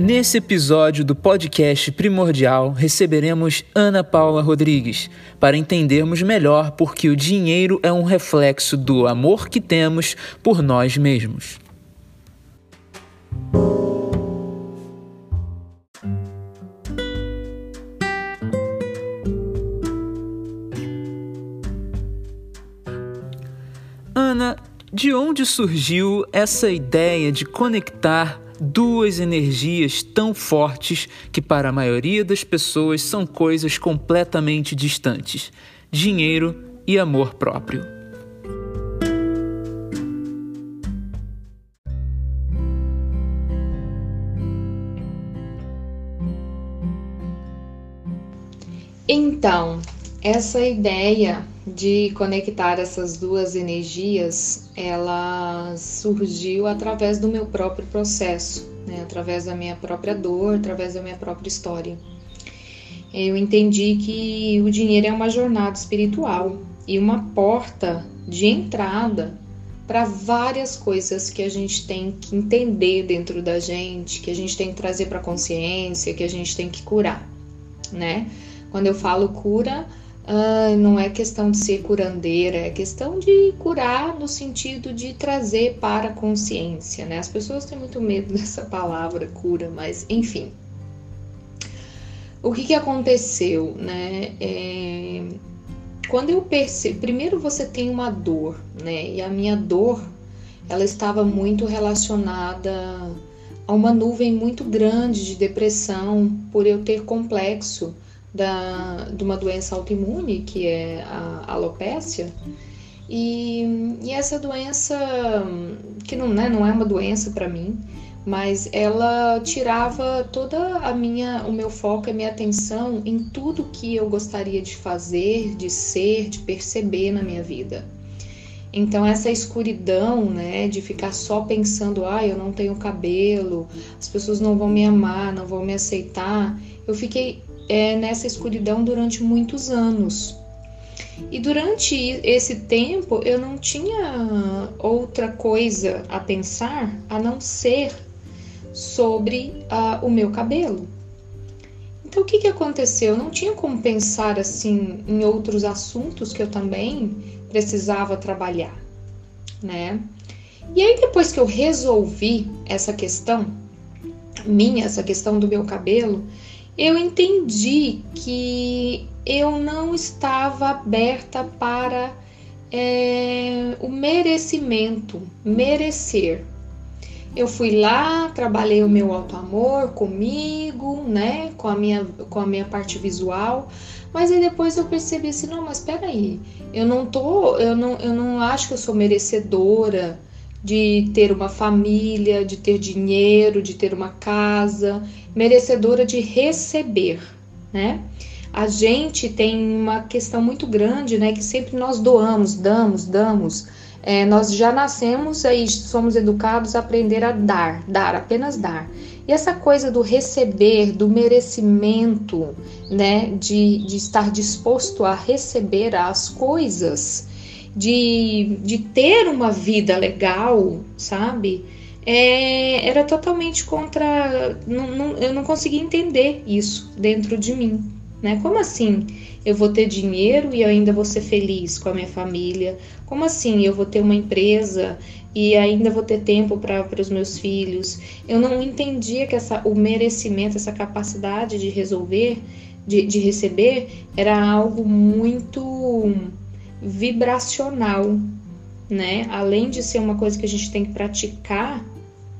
Nesse episódio do podcast Primordial, receberemos Ana Paula Rodrigues para entendermos melhor por que o dinheiro é um reflexo do amor que temos por nós mesmos. Ana, de onde surgiu essa ideia de conectar duas energias tão fortes que, para a maioria das pessoas, são coisas completamente distantes: dinheiro e amor próprio. Então, essa ideia de conectar essas duas energias, ela surgiu através do meu próprio processo, né? através da minha própria dor, através da minha própria história. Eu entendi que o dinheiro é uma jornada espiritual e uma porta de entrada para várias coisas que a gente tem que entender dentro da gente, que a gente tem que trazer para consciência, que a gente tem que curar, né? Quando eu falo cura, ah, não é questão de ser curandeira, é questão de curar no sentido de trazer para a consciência, né? As pessoas têm muito medo dessa palavra cura, mas enfim. O que, que aconteceu, né? É, quando eu percebi, primeiro você tem uma dor, né? E a minha dor, ela estava muito relacionada a uma nuvem muito grande de depressão por eu ter complexo da, de uma doença autoimune, que é a alopécia. E, e essa doença, que não, né, não é uma doença para mim, mas ela tirava toda a minha, o meu foco a minha atenção em tudo que eu gostaria de fazer, de ser, de perceber na minha vida. Então essa escuridão, né, de ficar só pensando, ah, eu não tenho cabelo, as pessoas não vão me amar, não vão me aceitar, eu fiquei é, nessa escuridão durante muitos anos. E durante esse tempo eu não tinha outra coisa a pensar a não ser sobre uh, o meu cabelo. Então o que, que aconteceu? Eu não tinha como pensar assim em outros assuntos que eu também precisava trabalhar, né? E aí depois que eu resolvi essa questão minha, essa questão do meu cabelo, eu entendi que eu não estava aberta para é, o merecimento, merecer. Eu fui lá, trabalhei o meu auto-amor comigo, né, com a, minha, com a minha parte visual, mas aí depois eu percebi assim, não, mas peraí, eu não tô, eu não, eu não acho que eu sou merecedora de ter uma família, de ter dinheiro, de ter uma casa, merecedora de receber, né? A gente tem uma questão muito grande, né? Que sempre nós doamos, damos, damos. É, nós já nascemos aí, somos educados a aprender a dar, dar, apenas dar. E essa coisa do receber, do merecimento, né? De, de estar disposto a receber as coisas, de, de ter uma vida legal, sabe? é, era totalmente contra. Não, não, eu não conseguia entender isso dentro de mim. Né? Como assim eu vou ter dinheiro e ainda vou ser feliz com a minha família? Como assim eu vou ter uma empresa e ainda vou ter tempo para os meus filhos? Eu não entendia que essa, o merecimento, essa capacidade de resolver, de, de receber, era algo muito vibracional, né? Além de ser uma coisa que a gente tem que praticar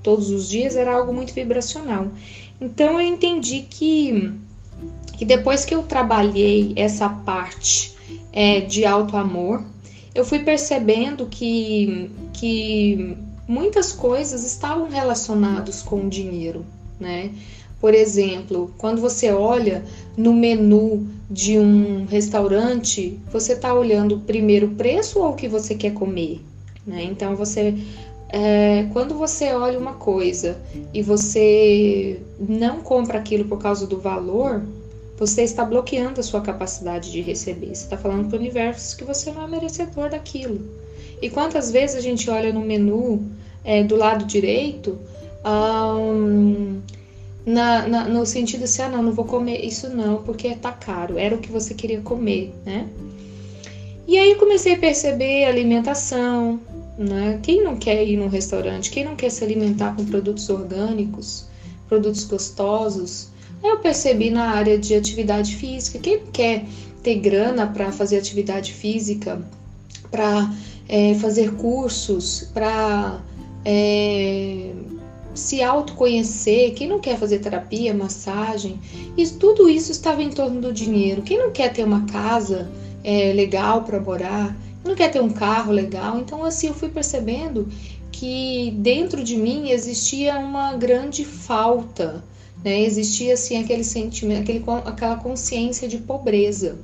todos os dias era algo muito vibracional. Então eu entendi que, que depois que eu trabalhei essa parte é, de alto amor, eu fui percebendo que, que muitas coisas estavam relacionadas com o dinheiro, né? Por exemplo, quando você olha no menu de um restaurante, você está olhando primeiro o preço ou o que você quer comer, né? Então você é, quando você olha uma coisa e você não compra aquilo por causa do valor, você está bloqueando a sua capacidade de receber. Você está falando para o universo que você não é merecedor daquilo. E quantas vezes a gente olha no menu é, do lado direito, um, na, na, no sentido assim, ah, não, não vou comer isso não, porque tá caro, era o que você queria comer, né? E aí comecei a perceber alimentação, né? Quem não quer ir num restaurante, quem não quer se alimentar com produtos orgânicos, produtos gostosos, eu percebi na área de atividade física, quem quer ter grana para fazer atividade física, para é, fazer cursos, para é, se autoconhecer, quem não quer fazer terapia, massagem, e tudo isso estava em torno do dinheiro. Quem não quer ter uma casa é, legal para morar, não quer ter um carro legal. Então, assim, eu fui percebendo que dentro de mim existia uma grande falta, né? Existia assim aquele sentimento, aquele, aquela consciência de pobreza.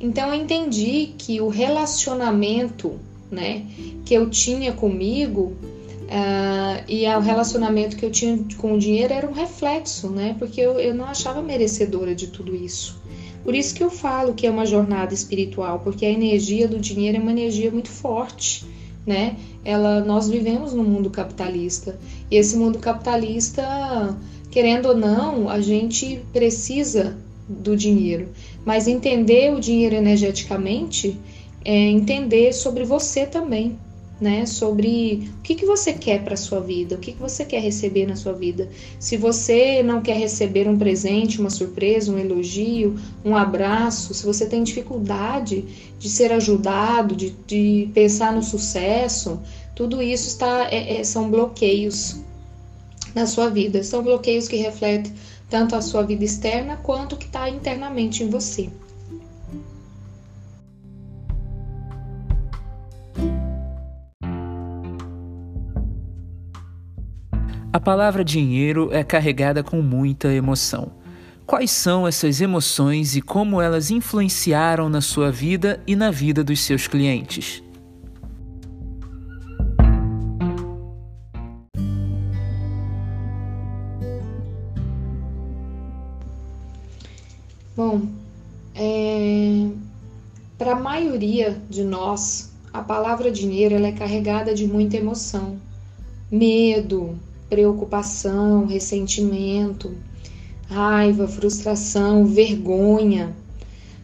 Então eu entendi que o relacionamento né, que eu tinha comigo uh, e o relacionamento que eu tinha com o dinheiro era um reflexo, né, porque eu, eu não achava merecedora de tudo isso. Por isso que eu falo que é uma jornada espiritual, porque a energia do dinheiro é uma energia muito forte, né? Ela, nós vivemos no mundo capitalista e esse mundo capitalista, querendo ou não, a gente precisa do dinheiro, mas entender o dinheiro energeticamente é entender sobre você também, né? Sobre o que, que você quer para sua vida, o que, que você quer receber na sua vida. Se você não quer receber um presente, uma surpresa, um elogio, um abraço, se você tem dificuldade de ser ajudado, de, de pensar no sucesso, tudo isso está, é, é, são bloqueios na sua vida. São bloqueios que refletem tanto a sua vida externa quanto o que está internamente em você. A palavra dinheiro é carregada com muita emoção. Quais são essas emoções e como elas influenciaram na sua vida e na vida dos seus clientes? Bom, é... para a maioria de nós, a palavra dinheiro ela é carregada de muita emoção, medo, preocupação, ressentimento, raiva, frustração, vergonha.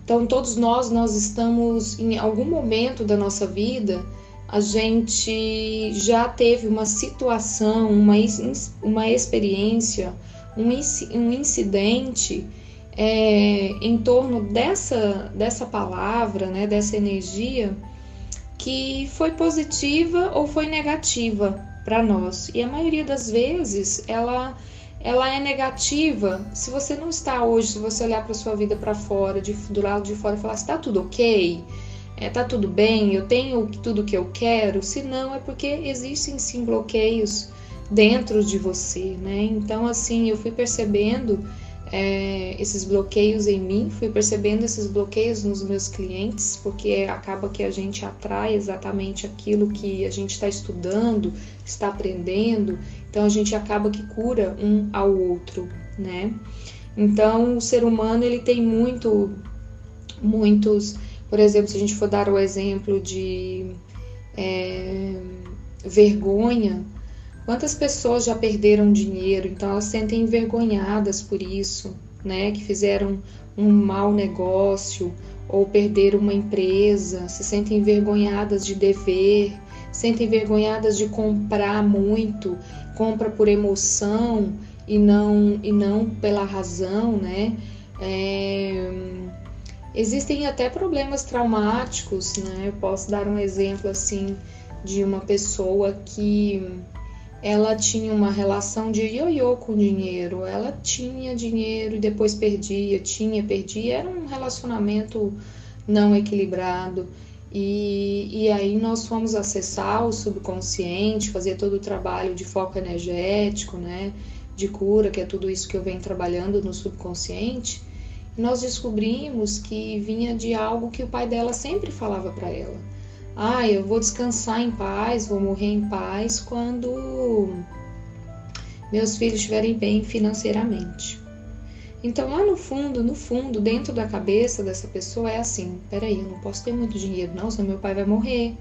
Então, todos nós, nós estamos em algum momento da nossa vida, a gente já teve uma situação, uma, uma experiência, um, um incidente é, em torno dessa, dessa palavra, né, dessa energia, que foi positiva ou foi negativa para nós. E a maioria das vezes ela ela é negativa. Se você não está hoje, se você olhar para sua vida para fora, de, do lado de fora e falar, está tudo ok, é, tá tudo bem, eu tenho tudo que eu quero. Se não, é porque existem sim bloqueios dentro de você, né? Então assim, eu fui percebendo é, esses bloqueios em mim, fui percebendo esses bloqueios nos meus clientes, porque acaba que a gente atrai exatamente aquilo que a gente está estudando, está aprendendo, então a gente acaba que cura um ao outro, né? Então o ser humano ele tem muito, muitos, por exemplo, se a gente for dar o exemplo de é, vergonha, Quantas pessoas já perderam dinheiro, então elas sentem envergonhadas por isso, né? Que fizeram um mau negócio ou perderam uma empresa, se sentem envergonhadas de dever, sentem envergonhadas de comprar muito, compra por emoção e não e não pela razão, né? É, existem até problemas traumáticos, né? Eu posso dar um exemplo assim de uma pessoa que ela tinha uma relação de ioiô com o dinheiro. Ela tinha dinheiro e depois perdia, tinha, perdia. Era um relacionamento não equilibrado. E, e aí nós fomos acessar o subconsciente, fazer todo o trabalho de foco energético, né? De cura, que é tudo isso que eu venho trabalhando no subconsciente. E nós descobrimos que vinha de algo que o pai dela sempre falava para ela ah, eu vou descansar em paz, vou morrer em paz quando meus filhos estiverem bem financeiramente. Então, lá no fundo, no fundo, dentro da cabeça dessa pessoa é assim: peraí, eu não posso ter muito dinheiro, não, senão meu pai vai morrer.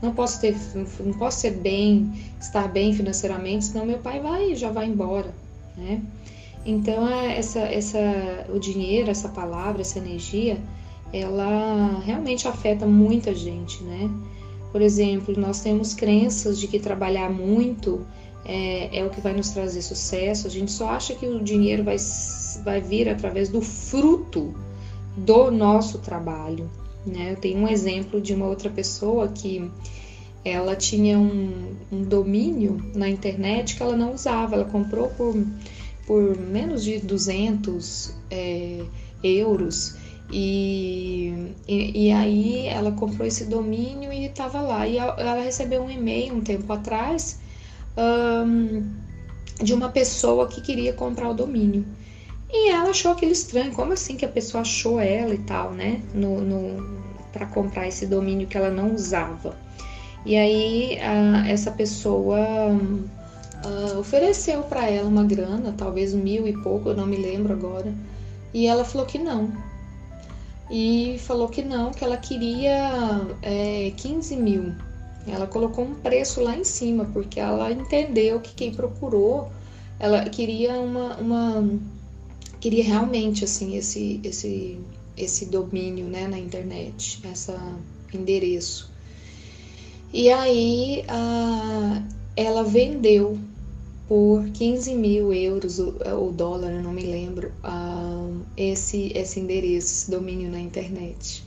Não posso ter, não posso ser bem, estar bem financeiramente, senão meu pai vai já vai embora, né? Então, essa, essa, o dinheiro, essa palavra, essa energia, ela realmente afeta muita gente, né? Por exemplo, nós temos crenças de que trabalhar muito é, é, o que vai nos trazer sucesso. A gente só acha que o dinheiro vai, vai vir através do fruto do nosso trabalho. Né? Eu tenho um exemplo de uma outra pessoa que ela tinha um, um domínio na internet que ela não usava, ela comprou por, por menos de 200 é, euros. E, e, e, aí ela comprou esse domínio e estava lá. E ela recebeu um e-mail um tempo atrás um, de uma pessoa que queria comprar o domínio. E ela achou aquilo estranho, como assim que a pessoa achou ela e tal, né? No, no para comprar esse domínio que ela não usava. E aí a, essa pessoa a, ofereceu para ela uma grana, talvez mil e pouco, eu não me lembro agora. E ela falou que não. E falou que não, que ela queria é, 15 mil. Ela colocou um preço lá em cima, porque ela entendeu que quem procurou, ela queria uma, uma queria realmente assim esse esse esse domínio né, na internet, esse endereço. E aí a, ela vendeu por 15 mil euros ou dólar, eu não me lembro, esse, esse endereço, esse domínio na internet.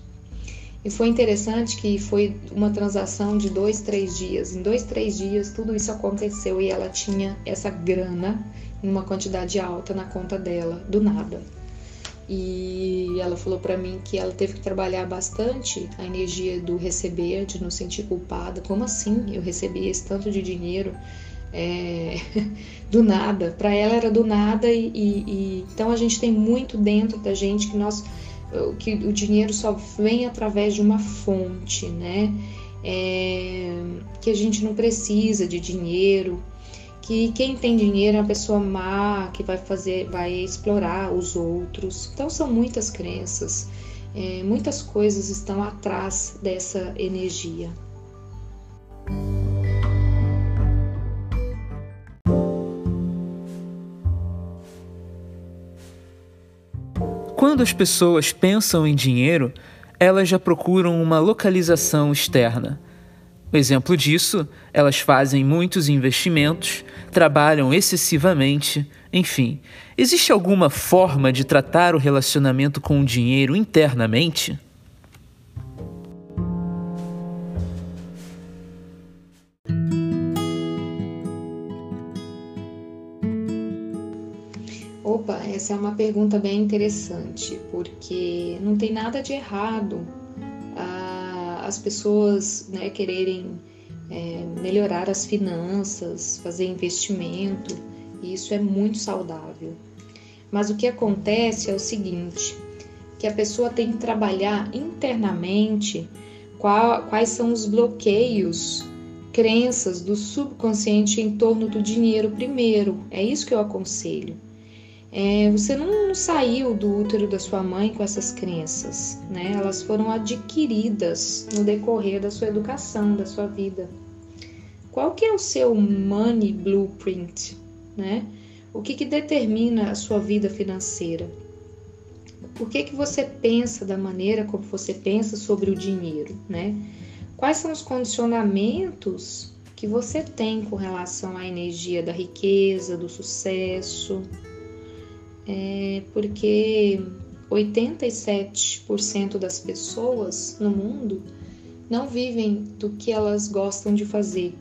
E foi interessante que foi uma transação de dois, três dias. Em dois, três dias, tudo isso aconteceu e ela tinha essa grana em uma quantidade alta na conta dela, do nada. E ela falou para mim que ela teve que trabalhar bastante a energia do receber, de não sentir culpada. Como assim eu recebi esse tanto de dinheiro é, do nada? Para ela era do nada e, e, e, então a gente tem muito dentro da gente que nós que o dinheiro só vem através de uma fonte, né? É, que a gente não precisa de dinheiro, que quem tem dinheiro é uma pessoa má, que vai fazer, vai explorar os outros. Então são muitas crenças, é, muitas coisas estão atrás dessa energia. Quando as pessoas pensam em dinheiro, elas já procuram uma localização externa. Exemplo disso, elas fazem muitos investimentos, trabalham excessivamente, enfim. Existe alguma forma de tratar o relacionamento com o dinheiro internamente? Essa é uma pergunta bem interessante, porque não tem nada de errado as pessoas né, quererem é, melhorar as finanças, fazer investimento, e isso é muito saudável. Mas o que acontece é o seguinte, que a pessoa tem que trabalhar internamente qual, quais são os bloqueios, crenças do subconsciente em torno do dinheiro primeiro. É isso que eu aconselho. É, você não saiu do útero da sua mãe com essas crenças, né? Elas foram adquiridas no decorrer da sua educação, da sua vida. Qual que é o seu money blueprint, né? O que, que determina a sua vida financeira? Por que, que você pensa da maneira como você pensa sobre o dinheiro, né? Quais são os condicionamentos que você tem com relação à energia da riqueza, do sucesso, é porque 87% das pessoas no mundo não vivem do que elas gostam de fazer,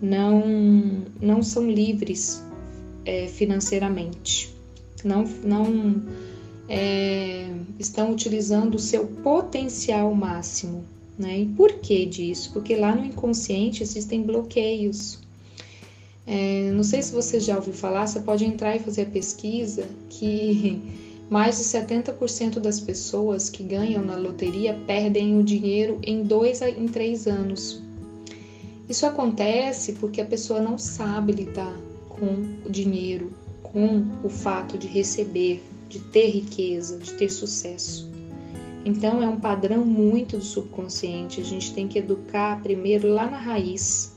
não, não são livres é, financeiramente, não, não é, estão utilizando o seu potencial máximo. Né? E por que disso? Porque lá no inconsciente existem bloqueios. É, não sei se você já ouviu falar, você pode entrar e fazer a pesquisa que mais de 70% das pessoas que ganham na loteria perdem o dinheiro em dois a em três anos. Isso acontece porque a pessoa não sabe lidar com o dinheiro, com o fato de receber, de ter riqueza, de ter sucesso. Então é um padrão muito do subconsciente. A gente tem que educar primeiro lá na raiz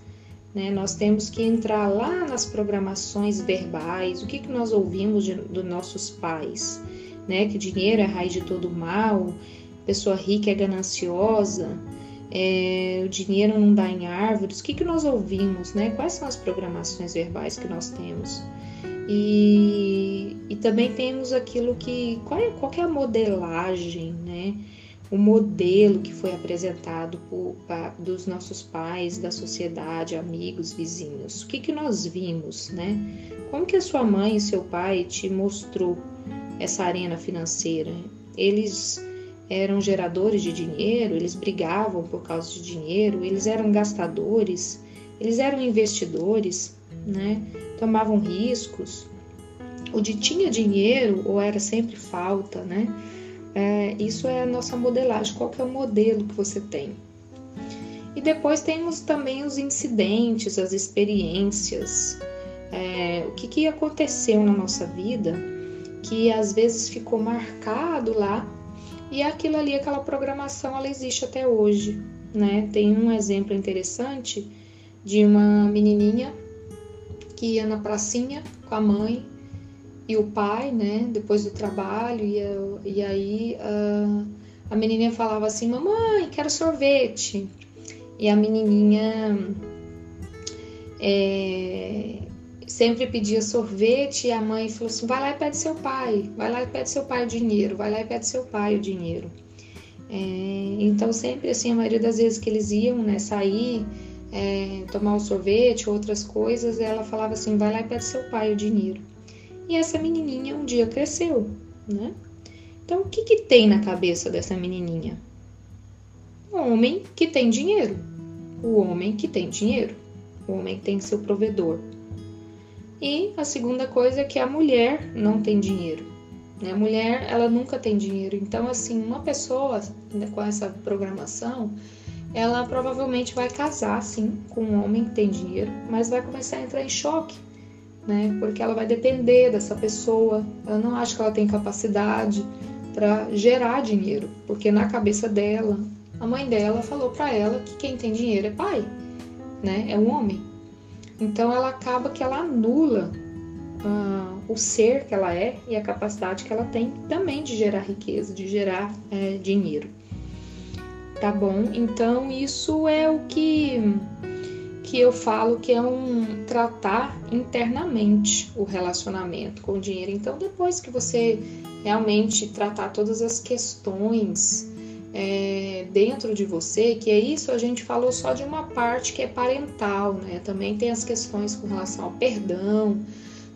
Né? Nós temos que entrar lá nas programações verbais, o que, que nós ouvimos de, dos nossos pais, né? Que dinheiro é raiz de todo mal, pessoa rica é gananciosa, é, o dinheiro não dá em árvores. O que, que nós ouvimos, né? Quais são as programações verbais que nós temos? E, e também temos aquilo que. Qual é, qual é a modelagem, né? O modelo que foi apresentado por, dos nossos pais, da sociedade, amigos, vizinhos. O que, que nós vimos, né? Como que a sua mãe e seu pai te mostrou essa arena financeira? Eles eram geradores de dinheiro, eles brigavam por causa de dinheiro, eles eram gastadores, eles eram investidores, né? tomavam riscos. O de tinha dinheiro ou era sempre falta, né? É, isso é a nossa modelagem. Qual que é o modelo que você tem? E depois temos também os incidentes, as experiências, é, o que, que aconteceu na nossa vida que às vezes ficou marcado lá e aquilo ali, aquela programação, ela existe até hoje, né? Tem um exemplo interessante de uma menininha que ia na pracinha com a mãe e o pai, né? Depois do trabalho e, e aí a, a menininha falava assim, mamãe, quero sorvete. E a menininha é, sempre pedia sorvete e a mãe falou assim: vai lá e pede seu pai, vai lá e pede seu pai o dinheiro, vai lá e pede seu pai o dinheiro. É, então, sempre assim, a maioria das vezes que eles iam né, sair, é, tomar o sorvete, outras coisas, ela falava assim: vai lá e pede seu pai o dinheiro. E essa menininha um dia cresceu, né? Então, o que, que tem na cabeça dessa menininha? O homem que tem dinheiro. O homem que tem dinheiro. O homem que tem seu provedor. E a segunda coisa é que a mulher não tem dinheiro. Né? A mulher, ela nunca tem dinheiro. Então, assim, uma pessoa né, com essa programação, ela provavelmente vai casar, sim, com um homem que tem dinheiro, mas vai começar a entrar em choque, né? Porque ela vai depender dessa pessoa. Ela não acha que ela tem capacidade para gerar dinheiro, porque na cabeça dela, a mãe dela falou para ela que quem tem dinheiro é pai, né? É um homem. Então ela acaba que ela anula uh, o ser que ela é e a capacidade que ela tem também de gerar riqueza, de gerar é, dinheiro. Tá bom? Então isso é o que que eu falo que é um tratar internamente o relacionamento com o dinheiro. Então depois que você realmente tratar todas as questões é, dentro de você, que é isso, a gente falou só de uma parte que é parental, né? Também tem as questões com relação ao perdão.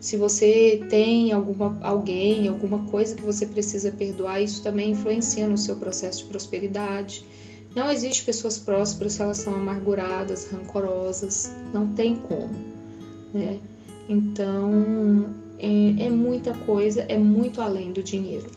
Se você tem alguma, alguém, alguma coisa que você precisa perdoar, isso também influencia no seu processo de prosperidade. Não existe pessoas prósperas se elas são amarguradas, rancorosas, não tem como, né? Então, é, é muita coisa, é muito além do dinheiro.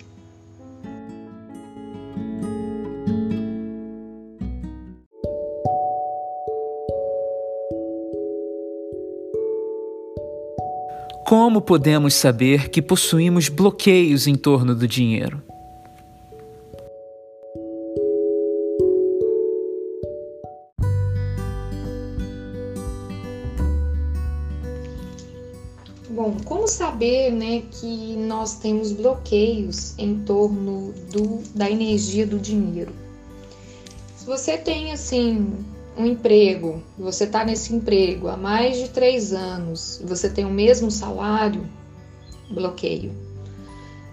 Como podemos saber que possuímos bloqueios em torno do dinheiro? Bom, como saber né, que nós temos bloqueios em torno do, da energia do dinheiro? Se você tem assim um emprego, você está nesse emprego há mais de três anos, você tem o mesmo salário, bloqueio.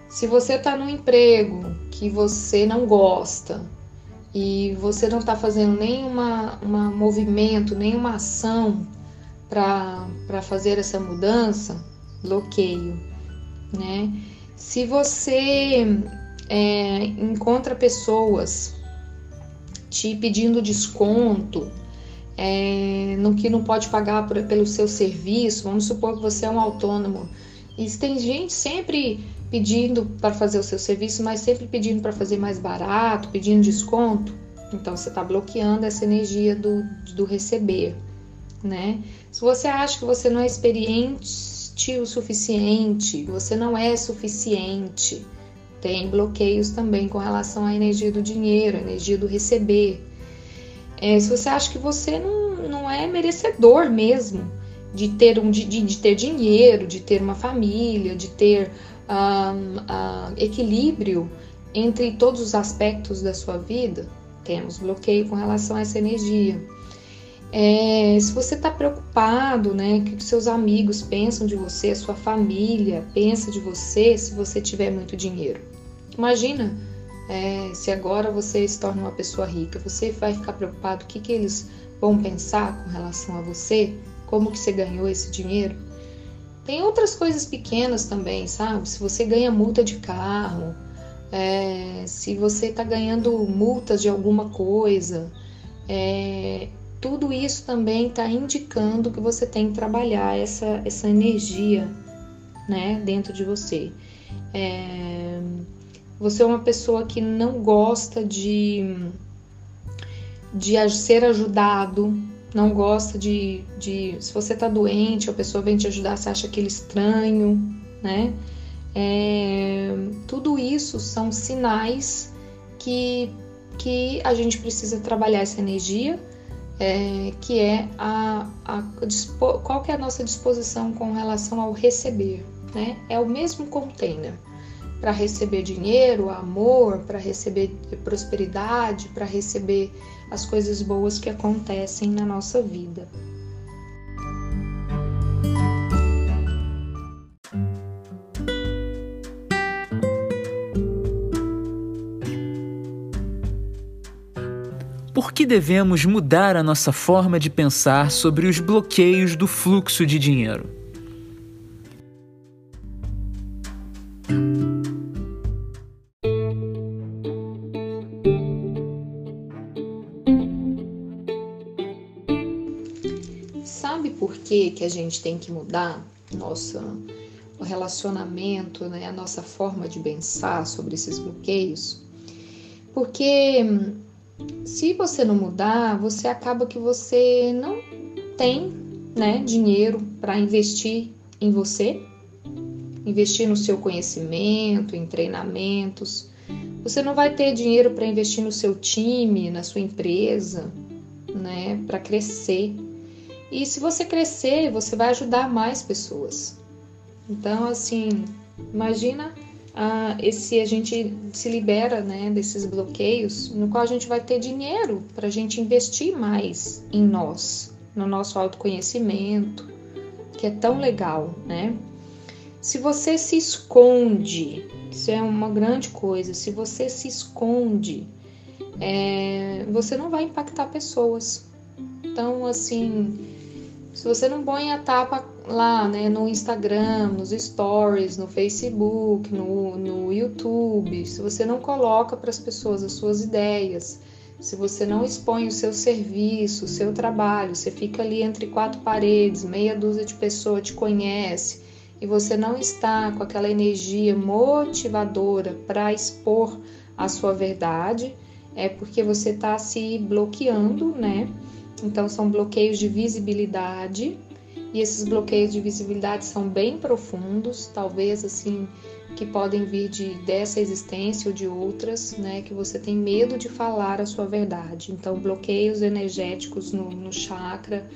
Se você está num emprego que você não gosta e você não está fazendo nenhuma uma movimento, nenhuma ação para fazer essa mudança, bloqueio, né? Se você é, encontra pessoas te pedindo desconto é, no que não pode pagar por, pelo seu serviço. Vamos supor que você é um autônomo. E tem gente sempre pedindo para fazer o seu serviço, mas sempre pedindo para fazer mais barato, pedindo desconto. Então você está bloqueando essa energia do, do receber, né? Se você acha que você não é experiente o suficiente, você não é suficiente, tem bloqueios também com relação à energia do dinheiro, energia do receber. É, se você acha que você não, não é merecedor mesmo de ter um de, de ter dinheiro, de ter uma família, de ter um, equilíbrio entre todos os aspectos da sua vida. Temos bloqueio com relação a essa energia. É, se você está preocupado, né, o que seus amigos pensam de você, a sua família pensa de você se você tiver muito dinheiro. Imagina é, se agora você se torna uma pessoa rica, você vai ficar preocupado o que, que eles vão pensar com relação a você, como que você ganhou esse dinheiro. Tem outras coisas pequenas também, sabe? Se você ganha multa de carro, é, se você está ganhando multas de alguma coisa, é, tudo isso também está indicando que você tem que trabalhar essa, essa energia né, dentro de você. É, você é uma pessoa que não gosta de, de ser ajudado, não gosta de, de. Se você está doente, a pessoa vem te ajudar, você acha aquele estranho, né? É, tudo isso são sinais que, que a gente precisa trabalhar essa energia é, que é a, a, qual que é a nossa disposição com relação ao receber, né? É o mesmo container para receber dinheiro, amor, para receber prosperidade, para receber as coisas boas que acontecem na nossa vida. Por que devemos mudar a nossa forma de pensar sobre os bloqueios do fluxo de dinheiro? Sabe por que, que a gente tem que mudar nossa, o relacionamento, né, a nossa forma de pensar sobre esses bloqueios? Porque se você não mudar, você acaba que você não tem né, dinheiro para investir em você, investir no seu conhecimento, em treinamentos. Você não vai ter dinheiro para investir no seu time, na sua empresa, né, para crescer. E se você crescer, você vai ajudar mais pessoas. Então, assim, imagina ah, esse a gente se libera né, desses bloqueios, no qual a gente vai ter dinheiro para a gente investir mais em nós, no nosso autoconhecimento, que é tão legal, né? Se você se esconde, isso é uma grande coisa, se você se esconde, é, você não vai impactar pessoas. Então, assim, se você não põe a tapa lá, né, no Instagram, nos stories, no Facebook, no, no YouTube, se você não coloca para as pessoas as suas ideias, se você não expõe o seu serviço, o seu trabalho, você fica ali entre quatro paredes, meia dúzia de pessoas te conhece e você não está com aquela energia motivadora para expor a sua verdade, é porque você está se bloqueando, né? Então, são bloqueios de visibilidade, e esses bloqueios de visibilidade são bem profundos, talvez assim, que podem vir de dessa existência ou de outras, né? Que você tem medo de falar a sua verdade. Então, bloqueios energéticos no, no chakra,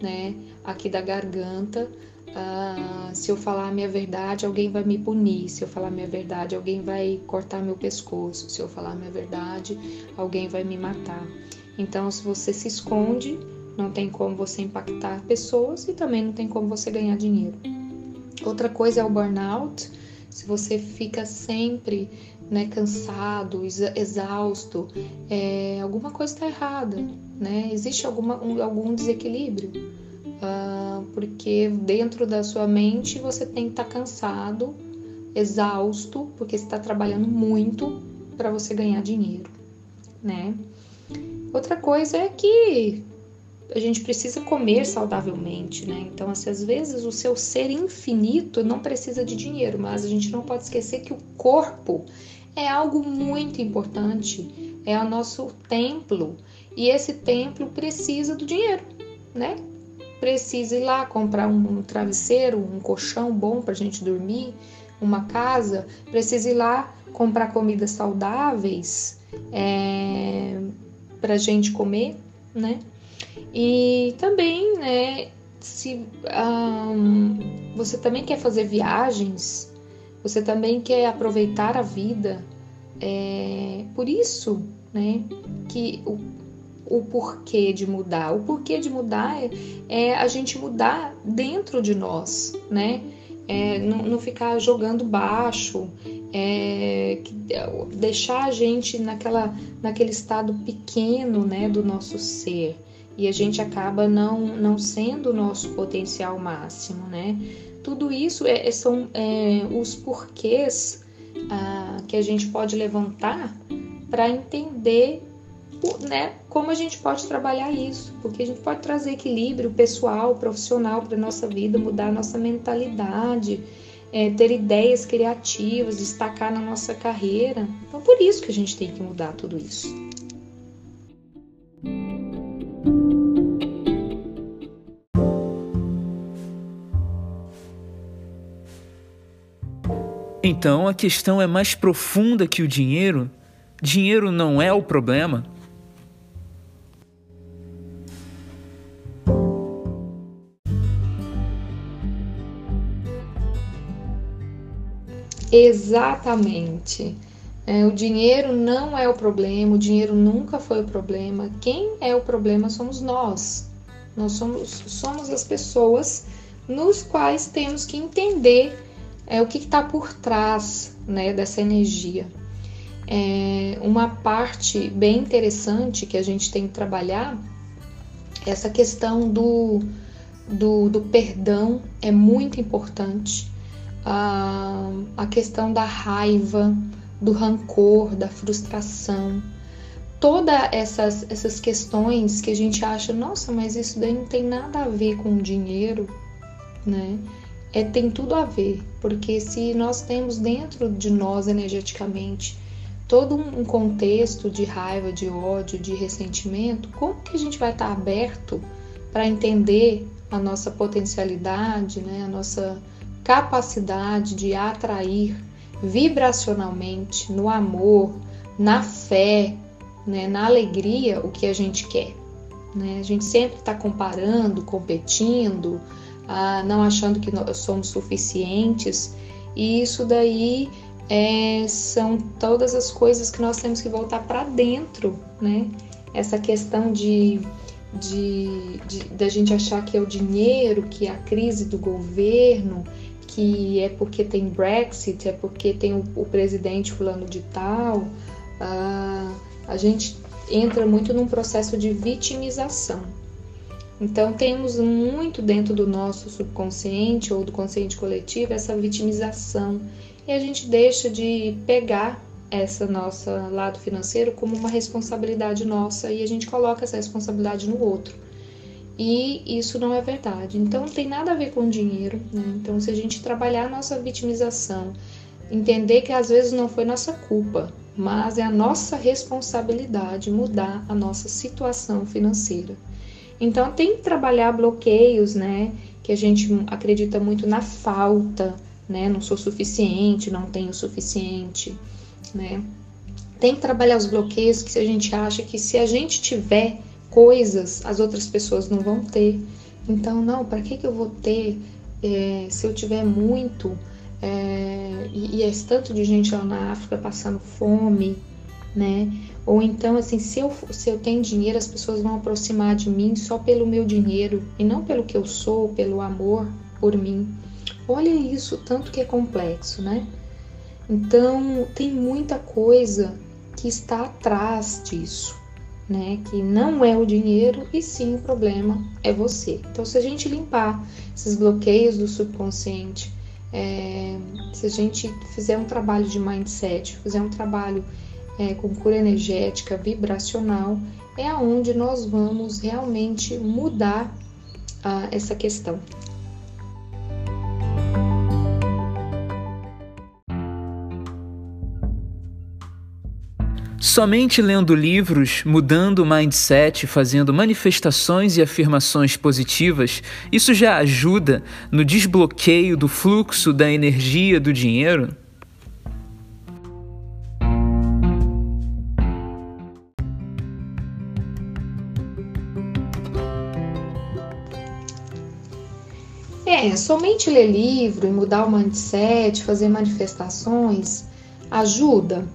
né? Aqui da garganta. Ah, se eu falar a minha verdade, alguém vai me punir. Se eu falar a minha verdade, alguém vai cortar meu pescoço. Se eu falar a minha verdade, alguém vai me matar. Então, se você se esconde, não tem como você impactar pessoas e também não tem como você ganhar dinheiro. Outra coisa é o burnout. Se você fica sempre né, cansado, exausto, é, alguma coisa está errada, né? Existe alguma, um, algum desequilíbrio, uh, porque dentro da sua mente você tem que estar tá cansado, exausto, porque você está trabalhando muito para você ganhar dinheiro, né? Outra coisa é que a gente precisa comer saudavelmente, né? Então, assim, às vezes o seu ser infinito não precisa de dinheiro, mas a gente não pode esquecer que o corpo é algo muito importante, é o nosso templo e esse templo precisa do dinheiro, né? Precisa ir lá comprar um travesseiro, um colchão bom para a gente dormir, uma casa, precisa ir lá comprar comidas saudáveis. É para a gente comer, né? E também, né, se um, você também quer fazer viagens, você também quer aproveitar a vida, é por isso, né, que o, o porquê de mudar. O porquê de mudar é, é a gente mudar dentro de nós, né? É, não, não, ficar jogando baixo, é, deixar a gente naquela, naquele estado pequeno né, do nosso ser e a gente acaba não, não sendo o nosso potencial máximo, né? Tudo isso é, é são é, os porquês ah, que a gente pode levantar para entender né, como a gente pode trabalhar isso, porque a gente pode trazer equilíbrio pessoal, profissional para nossa vida, mudar a nossa mentalidade, é, ter ideias criativas, destacar na nossa carreira. Então, por isso que a gente tem que mudar tudo isso. Então a questão é mais profunda que o dinheiro? Dinheiro não é o problema? Exatamente. É, o dinheiro não é o problema, o dinheiro nunca foi o problema. Quem é o problema somos nós. Nós somos, somos as pessoas nos quais temos que entender é, o que está por trás né, dessa energia. É, uma parte bem interessante que a gente tem que trabalhar é essa questão do, do, do perdão é muito importante a, a questão da raiva, do rancor, da frustração, todas essas, essas questões que a gente acha, nossa, mas isso daí não tem nada a ver com dinheiro, né? É, tem tudo a ver, porque se nós temos dentro de nós energeticamente todo um contexto de raiva, de ódio, de ressentimento, como que a gente vai estar aberto para entender a nossa potencialidade, né? a nossa capacidade de atrair vibracionalmente no amor, na fé, né, na alegria o que a gente quer. Né? A gente sempre está comparando, competindo, ah, não achando que nós somos suficientes, e isso daí é, são todas as coisas que nós temos que voltar para dentro, né? Essa questão de de, de, da gente achar que é o dinheiro, que é a crise do governo, que é porque tem Brexit, é porque tem o, o presidente fulano de tal, ah, a gente entra muito num processo de vitimização. Então temos muito dentro do nosso subconsciente ou do consciente coletivo essa vitimização e a gente deixa de pegar essa nossa lado financeiro como uma responsabilidade nossa e a gente coloca essa responsabilidade no outro e isso não é verdade. Então, não tem nada a ver com dinheiro. Né? Então, se a gente trabalhar a nossa vitimização, entender que às vezes não foi nossa culpa, mas é a nossa responsabilidade mudar a nossa situação financeira. Então, tem que trabalhar bloqueios, né? Que a gente acredita muito na falta, né? Não sou suficiente, não tenho o suficiente, né? Tem que trabalhar os bloqueios que a gente acha que se a gente tiver coisas as outras pessoas não vão ter. Então, não, para que, que eu vou ter é, se eu tiver muito? É, e, e é tanto de gente lá na África passando fome, né? Ou então, assim, se eu, se eu tenho dinheiro, as pessoas vão aproximar de mim só pelo meu dinheiro e não pelo que eu sou, pelo amor por mim. Olha isso, tanto que é complexo, né? Então, tem muita coisa que está atrás disso né? Que não é o dinheiro e sim o problema é você. Então, se a gente limpar esses bloqueios do subconsciente, é, se a gente fizer um trabalho de mindset, fizer um trabalho é, com cura energética, vibracional, é aonde nós vamos realmente mudar ah, essa questão. Somente lendo livros, mudando o mindset, fazendo manifestações e afirmações positivas, isso já ajuda no desbloqueio do fluxo da energia do dinheiro? É, somente ler livro e mudar o mindset, fazer manifestações ajuda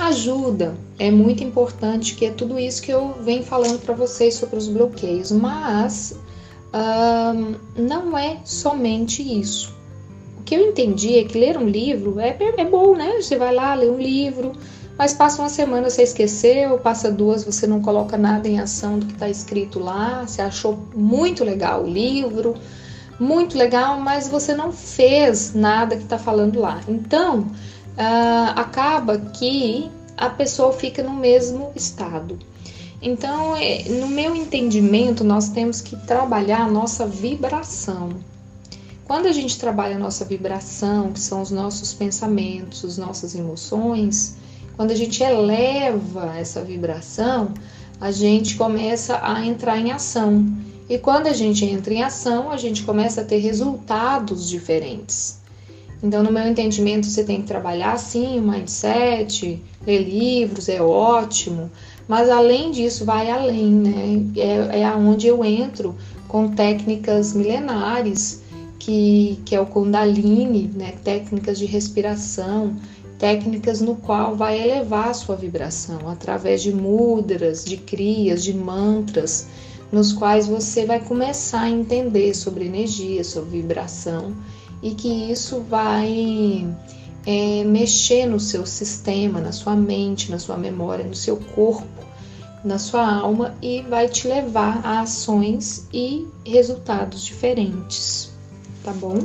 Ajuda. É muito importante que é tudo isso que eu venho falando para vocês sobre os bloqueios, mas não é somente isso. O que eu entendi é que ler um livro é, é bom, né? Você vai lá, lê um livro, mas passa uma semana você esqueceu, passa duas você não coloca nada em ação do que está escrito lá, você achou muito legal o livro, muito legal, mas você não fez nada que está falando lá. Então, uh, acaba que a pessoa fica no mesmo estado. Então, é, no meu entendimento, nós temos que trabalhar a nossa vibração. Quando a gente trabalha a nossa vibração, que são os nossos pensamentos, as nossas emoções, quando a gente eleva essa vibração, a gente começa a entrar em ação. E quando a gente entra em ação, a gente começa a ter resultados diferentes. Então, no meu entendimento, você tem que trabalhar sim o mindset, ler livros, é ótimo, mas além disso, vai além, né? É, é aonde eu entro com técnicas milenares, que, que é o Kundalini, né? técnicas de respiração, técnicas no qual vai elevar a sua vibração através de mudras, de crias, de mantras, nos quais você vai começar a entender sobre energia, sobre vibração e que isso vai é, mexer no seu sistema, na sua mente, na sua memória, no seu corpo, na sua alma e vai te levar a ações e resultados diferentes, tá bom?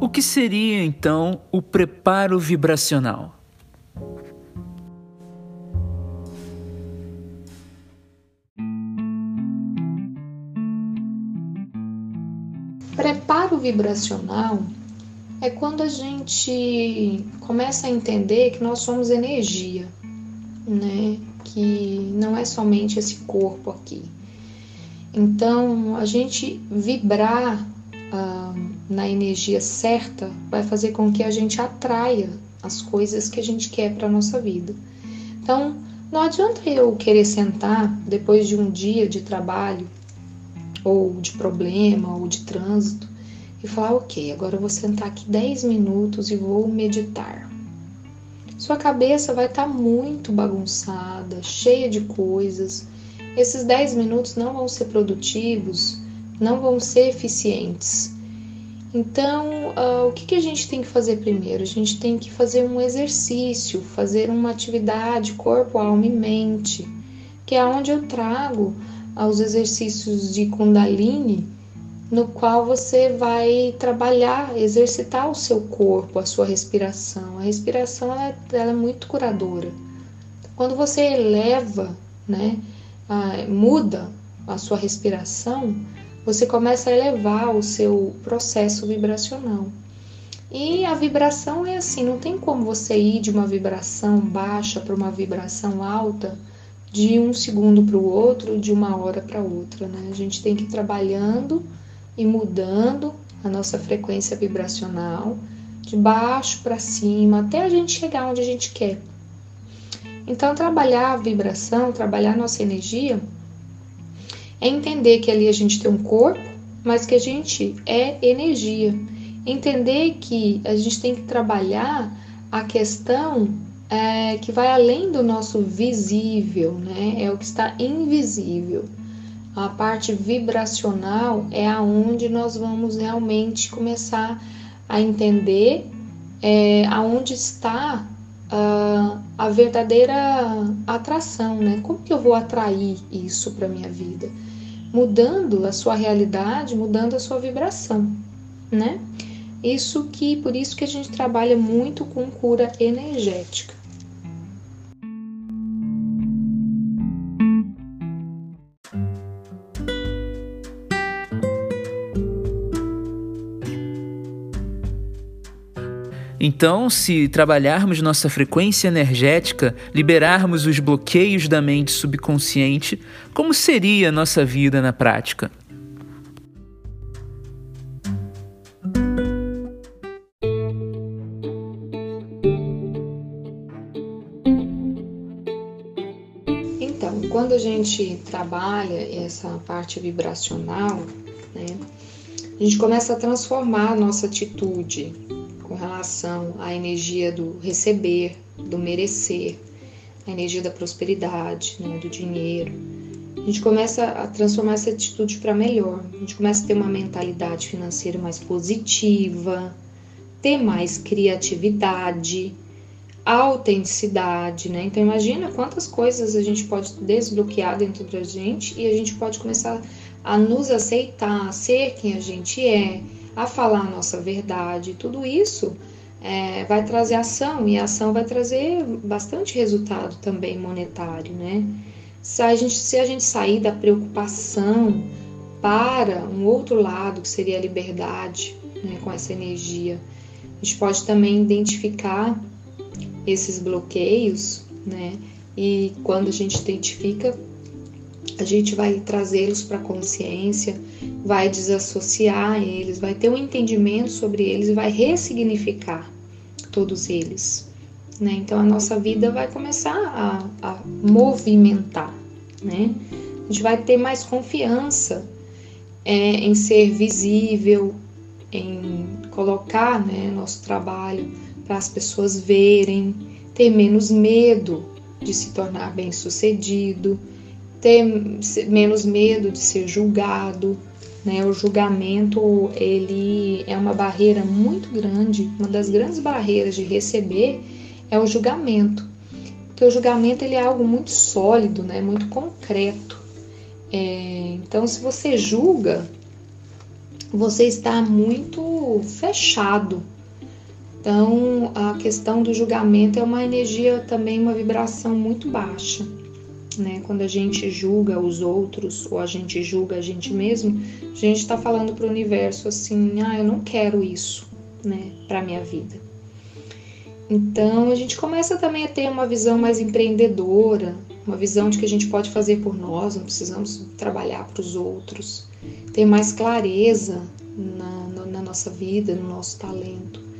O que seria então o preparo vibracional? Preparo vibracional é quando a gente começa a entender que nós somos energia, né? Que não é somente esse corpo aqui. Então, a gente vibrar ah, na energia certa vai fazer com que a gente atraia as coisas que a gente quer para nossa vida. Então, não adianta eu querer sentar depois de um dia de trabalho ou de problema ou de trânsito e falar: ok, agora eu vou sentar aqui 10 minutos e vou meditar. Sua cabeça vai estar tá muito bagunçada, cheia de coisas. Esses 10 minutos não vão ser produtivos, não vão ser eficientes. Então, uh, o que, que a gente tem que fazer primeiro? A gente tem que fazer um exercício, fazer uma atividade corpo, alma e mente, que é onde eu trago aos exercícios de Kundalini, no qual você vai trabalhar, exercitar o seu corpo, a sua respiração. A respiração ela, é, ela é muito curadora. Quando você eleva, né, muda a sua respiração, você começa a elevar o seu processo vibracional. E a vibração é assim, não tem como você ir de uma vibração baixa para uma vibração alta de um segundo para o outro, de uma hora para outra, né? A gente tem que ir trabalhando e mudando a nossa frequência vibracional de baixo para cima até a gente chegar onde a gente quer. Então, trabalhar a vibração, trabalhar a nossa energia, é entender que ali a gente tem um corpo, mas que a gente é energia. Entender que a gente tem que trabalhar a questão é, que vai além do nosso visível, né? É o que está invisível. A parte vibracional é aonde nós vamos realmente começar a entender é, aonde está uh, a verdadeira atração, né? Como que eu vou atrair isso para minha vida? Mudando a sua realidade, mudando a sua vibração, né? Isso que por isso que a gente trabalha muito com cura energética. Então, se trabalharmos nossa frequência energética, liberarmos os bloqueios da mente subconsciente, como seria a nossa vida na prática? Então, quando a gente trabalha essa parte vibracional, né, a gente começa a transformar a nossa atitude relação à energia do receber, do merecer, a energia da prosperidade, né, do dinheiro. A gente começa a transformar essa atitude para melhor. A gente começa a ter uma mentalidade financeira mais positiva, ter mais criatividade, autenticidade, né? Então imagina quantas coisas a gente pode desbloquear dentro da gente e a gente pode começar a nos aceitar, a ser quem a gente é, a falar a nossa verdade. Tudo isso é, vai trazer ação e a ação vai trazer bastante resultado também monetário, né? Se a gente, se a gente sair da preocupação para um outro lado, que seria a liberdade, né, com essa energia, a gente pode também identificar esses bloqueios, né? E quando a gente identifica, a gente vai trazê-los para a consciência, vai desassociar eles, vai ter um entendimento sobre eles e vai ressignificar todos eles. Né? Então a nossa vida vai começar a, a movimentar. Né? A gente vai ter mais confiança é, em ser visível, em colocar né, nosso trabalho para as pessoas verem, ter menos medo de se tornar bem-sucedido, ter menos medo de ser julgado, né? O julgamento ele é uma barreira muito grande, uma das grandes barreiras de receber é o julgamento, porque o julgamento ele é algo muito sólido, né? Muito concreto. É, então, se você julga, você está muito fechado então, a questão do julgamento é uma energia também, uma vibração muito baixa. Né? Quando a gente julga os outros ou a gente julga a gente mesmo, a gente está falando para o universo assim: ah, eu não quero isso né, para minha vida. Então, a gente começa também a ter uma visão mais empreendedora, uma visão de que a gente pode fazer por nós, não precisamos trabalhar para os outros, ter mais clareza na, na nossa vida, no nosso talento.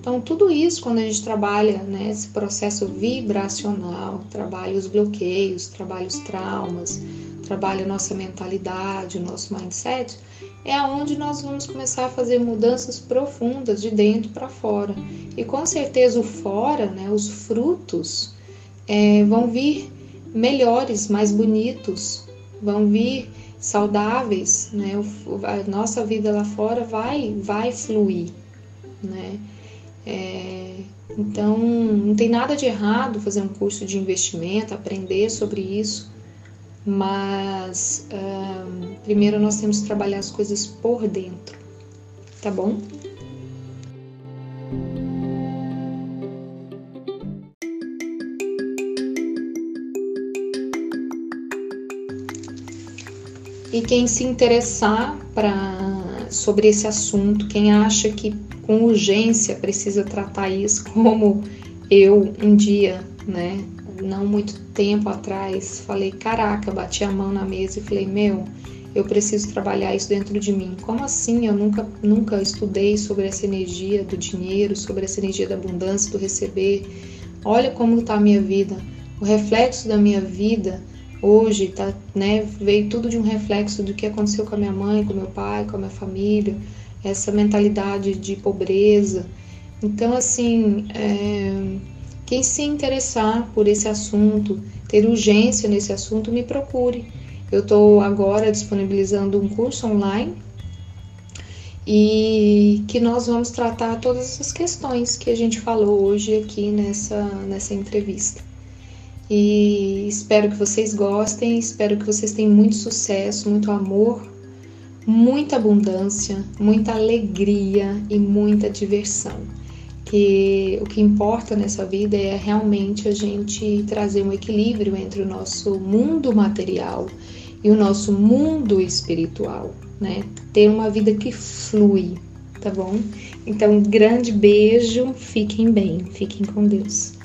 Então, tudo isso, quando a gente trabalha né, esse processo vibracional, trabalha os bloqueios, trabalha os traumas, trabalha a nossa mentalidade, o nosso mindset, é onde nós vamos começar a fazer mudanças profundas de dentro para fora. E com certeza o fora, né, os frutos, é, vão vir melhores, mais bonitos, vão vir saudáveis, né? A nossa vida lá fora vai, vai fluir, né? É, então, não tem nada de errado fazer um curso de investimento, aprender sobre isso, mas primeiro nós temos que trabalhar as coisas por dentro, tá bom? E quem se interessar pra, sobre esse assunto, quem acha que com urgência precisa tratar isso, como eu um dia, né, não muito tempo atrás, falei, caraca, bati a mão na mesa e falei, meu, eu preciso trabalhar isso dentro de mim. Como assim? Eu nunca, nunca estudei sobre essa energia do dinheiro, sobre essa energia da abundância, do receber. Olha como está a minha vida. O reflexo da minha vida hoje tá, né, veio tudo de um reflexo do que aconteceu com a minha mãe, com meu pai, com a minha família essa mentalidade de pobreza. Então, assim, é, quem se interessar por esse assunto, ter urgência nesse assunto, me procure. Eu estou agora disponibilizando um curso online e que nós vamos tratar todas essas questões que a gente falou hoje aqui nessa, nessa entrevista. E espero que vocês gostem, espero que vocês tenham muito sucesso, muito amor muita abundância, muita alegria e muita diversão. Que o que importa nessa vida é realmente a gente trazer um equilíbrio entre o nosso mundo material e o nosso mundo espiritual, né? Ter uma vida que flui, tá bom? Então, um grande beijo, fiquem bem, fiquem com Deus.